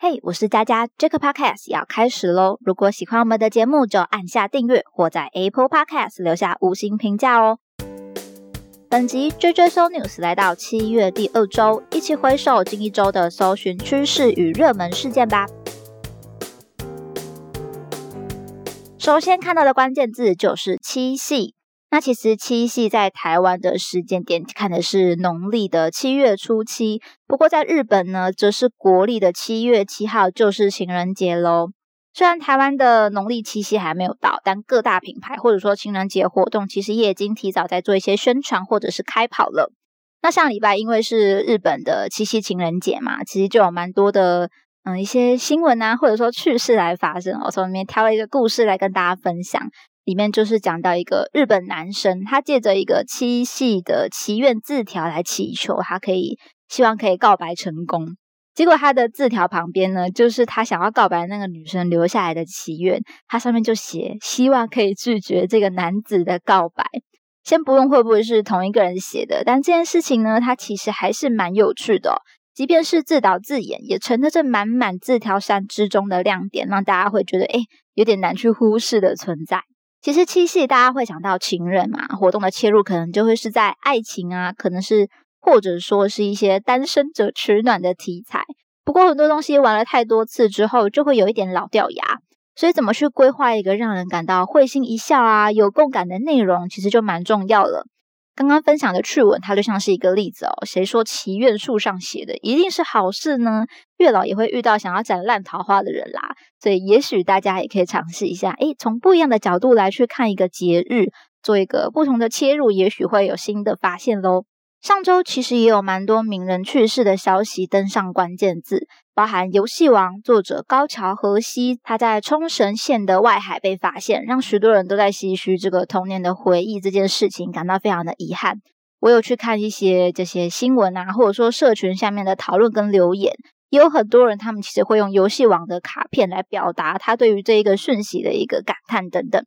嘿，我是佳佳，Jack Podcast 要开始喽！如果喜欢我们的节目，就按下订阅或在 Apple Podcast 留下五星评价哦。本集 JJ So News 来到七月第二周，一起回首近一周的搜寻趋势与热门事件吧。首先看到的关键字就是七夕。那其实七夕在台湾的时间点看的是农历的七月初七，不过在日本呢，则是国历的七月七号，就是情人节喽。虽然台湾的农历七夕还没有到，但各大品牌或者说情人节活动，其实也已经提早在做一些宣传或者是开跑了。那上礼拜因为是日本的七夕情人节嘛，其实就有蛮多的嗯一些新闻啊，或者说趣事来发生。我从里面挑了一个故事来跟大家分享。里面就是讲到一个日本男生，他借着一个七夕的祈愿字条来祈求，他可以希望可以告白成功。结果他的字条旁边呢，就是他想要告白那个女生留下来的祈愿，他上面就写希望可以拒绝这个男子的告白。先不论会不会是同一个人写的，但这件事情呢，它其实还是蛮有趣的。即便是自导自演，也成了这满满字条山之中的亮点，让大家会觉得哎，有点难去忽视的存在。其实七夕大家会想到情人嘛，活动的切入可能就会是在爱情啊，可能是或者说是一些单身者取暖的题材。不过很多东西玩了太多次之后，就会有一点老掉牙，所以怎么去规划一个让人感到会心一笑啊、有共感的内容，其实就蛮重要了。刚刚分享的趣闻，它就像是一个例子哦。谁说祈愿树上写的一定是好事呢？月老也会遇到想要斩烂桃花的人啦。所以，也许大家也可以尝试一下，诶，从不一样的角度来去看一个节日，做一个不同的切入，也许会有新的发现喽。上周其实也有蛮多名人去世的消息登上关键字，包含《游戏王》作者高桥和希，他在冲绳县的外海被发现，让许多人都在唏嘘这个童年的回忆这件事情，感到非常的遗憾。我有去看一些这些新闻啊，或者说社群下面的讨论跟留言，也有很多人他们其实会用《游戏王》的卡片来表达他对于这一个讯息的一个感叹等等。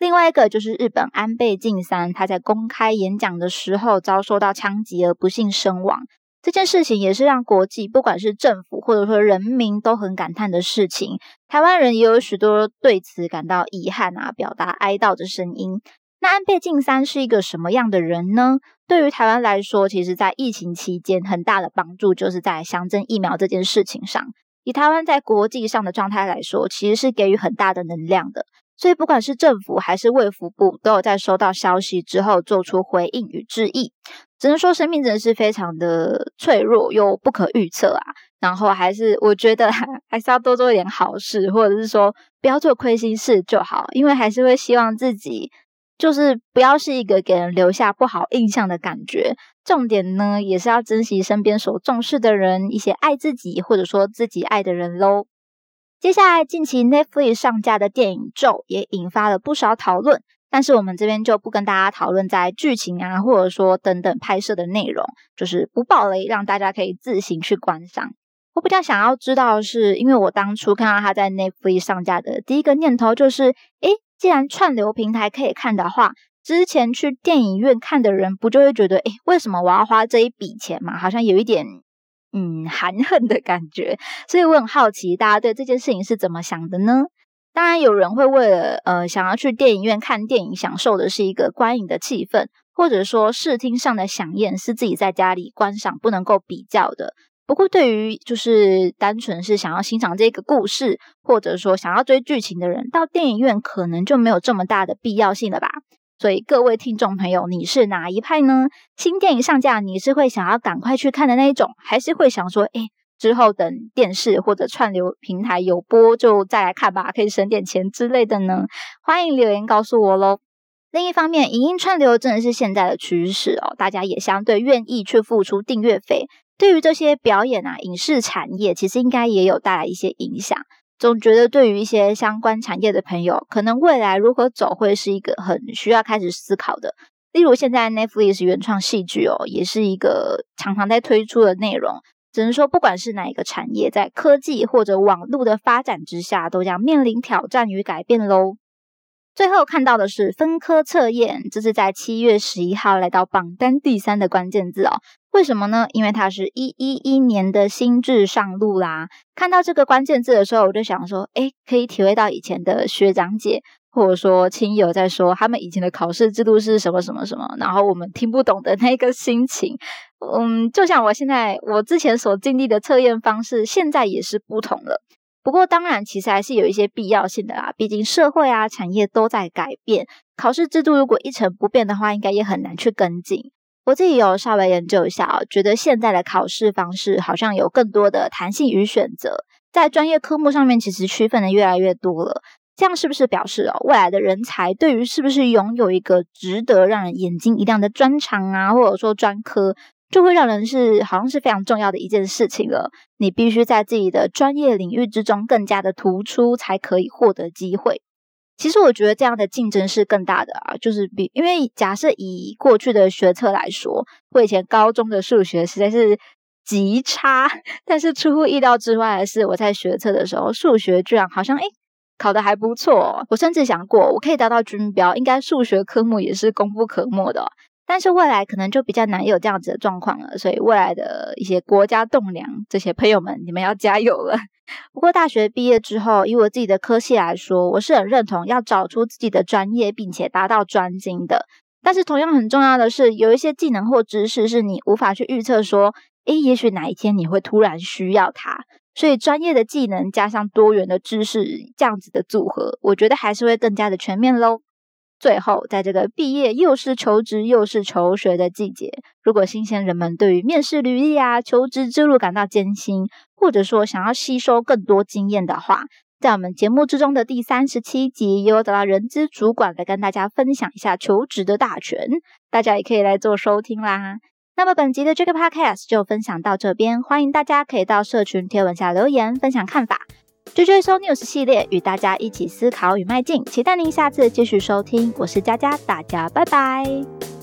另外一个就是日本安倍晋三，他在公开演讲的时候遭受到枪击而不幸身亡。这件事情也是让国际不管是政府或者说人民都很感叹的事情。台湾人也有许多对此感到遗憾啊，表达哀悼的声音。那安倍晋三是一个什么样的人呢？对于台湾来说，其实在疫情期间很大的帮助就是在乡镇疫苗这件事情上。以台湾在国际上的状态来说，其实是给予很大的能量的。所以，不管是政府还是卫福部，都有在收到消息之后做出回应与致意。只能说，生命真的是非常的脆弱又不可预测啊。然后，还是我觉得 还是要多做一点好事，或者是说不要做亏心事就好。因为还是会希望自己就是不要是一个给人留下不好印象的感觉。重点呢，也是要珍惜身边所重视的人，一些爱自己或者说自己爱的人喽。接下来，近期 Netflix 上架的电影《咒》也引发了不少讨论，但是我们这边就不跟大家讨论在剧情啊，或者说等等拍摄的内容，就是不爆雷，让大家可以自行去观赏。我比较想要知道的是，因为我当初看到它在 Netflix 上架的第一个念头就是，诶，既然串流平台可以看的话，之前去电影院看的人不就会觉得，诶，为什么我要花这一笔钱嘛？好像有一点。嗯，含恨的感觉，所以我很好奇，大家对这件事情是怎么想的呢？当然，有人会为了呃想要去电影院看电影，享受的是一个观影的气氛，或者说视听上的响宴是自己在家里观赏不能够比较的。不过，对于就是单纯是想要欣赏这个故事，或者说想要追剧情的人，到电影院可能就没有这么大的必要性了吧。所以各位听众朋友，你是哪一派呢？新电影上架，你是会想要赶快去看的那一种，还是会想说，哎，之后等电视或者串流平台有播就再来看吧，可以省点钱之类的呢？欢迎留言告诉我喽。另一方面，影音串流真的是现在的趋势哦，大家也相对愿意去付出订阅费。对于这些表演啊，影视产业其实应该也有带来一些影响。总觉得对于一些相关产业的朋友，可能未来如何走会是一个很需要开始思考的。例如现在 Netflix 原创戏剧哦，也是一个常常在推出的内容。只能说，不管是哪一个产业，在科技或者网络的发展之下，都将面临挑战与改变喽。最后看到的是分科测验，这是在七月十一号来到榜单第三的关键字哦。为什么呢？因为它是一一一年的新制上路啦。看到这个关键字的时候，我就想说，哎，可以体会到以前的学长姐或者说亲友在说他们以前的考试制度是什么什么什么，然后我们听不懂的那个心情。嗯，就像我现在我之前所经历的测验方式，现在也是不同了。不过，当然，其实还是有一些必要性的啦。毕竟社会啊、产业都在改变，考试制度如果一成不变的话，应该也很难去跟进。我自己有稍微研究一下啊，觉得现在的考试方式好像有更多的弹性与选择，在专业科目上面其实区分的越来越多了。这样是不是表示哦，未来的人才对于是不是拥有一个值得让人眼睛一亮的专长啊，或者说专科？就会让人是好像是非常重要的一件事情了。你必须在自己的专业领域之中更加的突出，才可以获得机会。其实我觉得这样的竞争是更大的啊，就是比因为假设以过去的学测来说，我以前高中的数学实在是极差，但是出乎意料之外的是，我在学测的时候数学居然好像诶考的还不错。我甚至想过，我可以达到军标，应该数学科目也是功不可没的。但是未来可能就比较难有这样子的状况了，所以未来的一些国家栋梁，这些朋友们，你们要加油了。不过大学毕业之后，以我自己的科系来说，我是很认同要找出自己的专业，并且达到专精的。但是同样很重要的是，有一些技能或知识是你无法去预测，说，诶，也许哪一天你会突然需要它。所以专业的技能加上多元的知识，这样子的组合，我觉得还是会更加的全面喽。最后，在这个毕业又是求职又是求学的季节，如果新鲜人们对于面试履历啊、求职之路感到艰辛，或者说想要吸收更多经验的话，在我们节目之中的第三十七集，也有找到人资主管来跟大家分享一下求职的大全，大家也可以来做收听啦。那么本集的这个 podcast 就分享到这边，欢迎大家可以到社群贴文下留言分享看法。追追收 news 系列，与大家一起思考与迈进，期待您下次继续收听。我是佳佳，大家拜拜。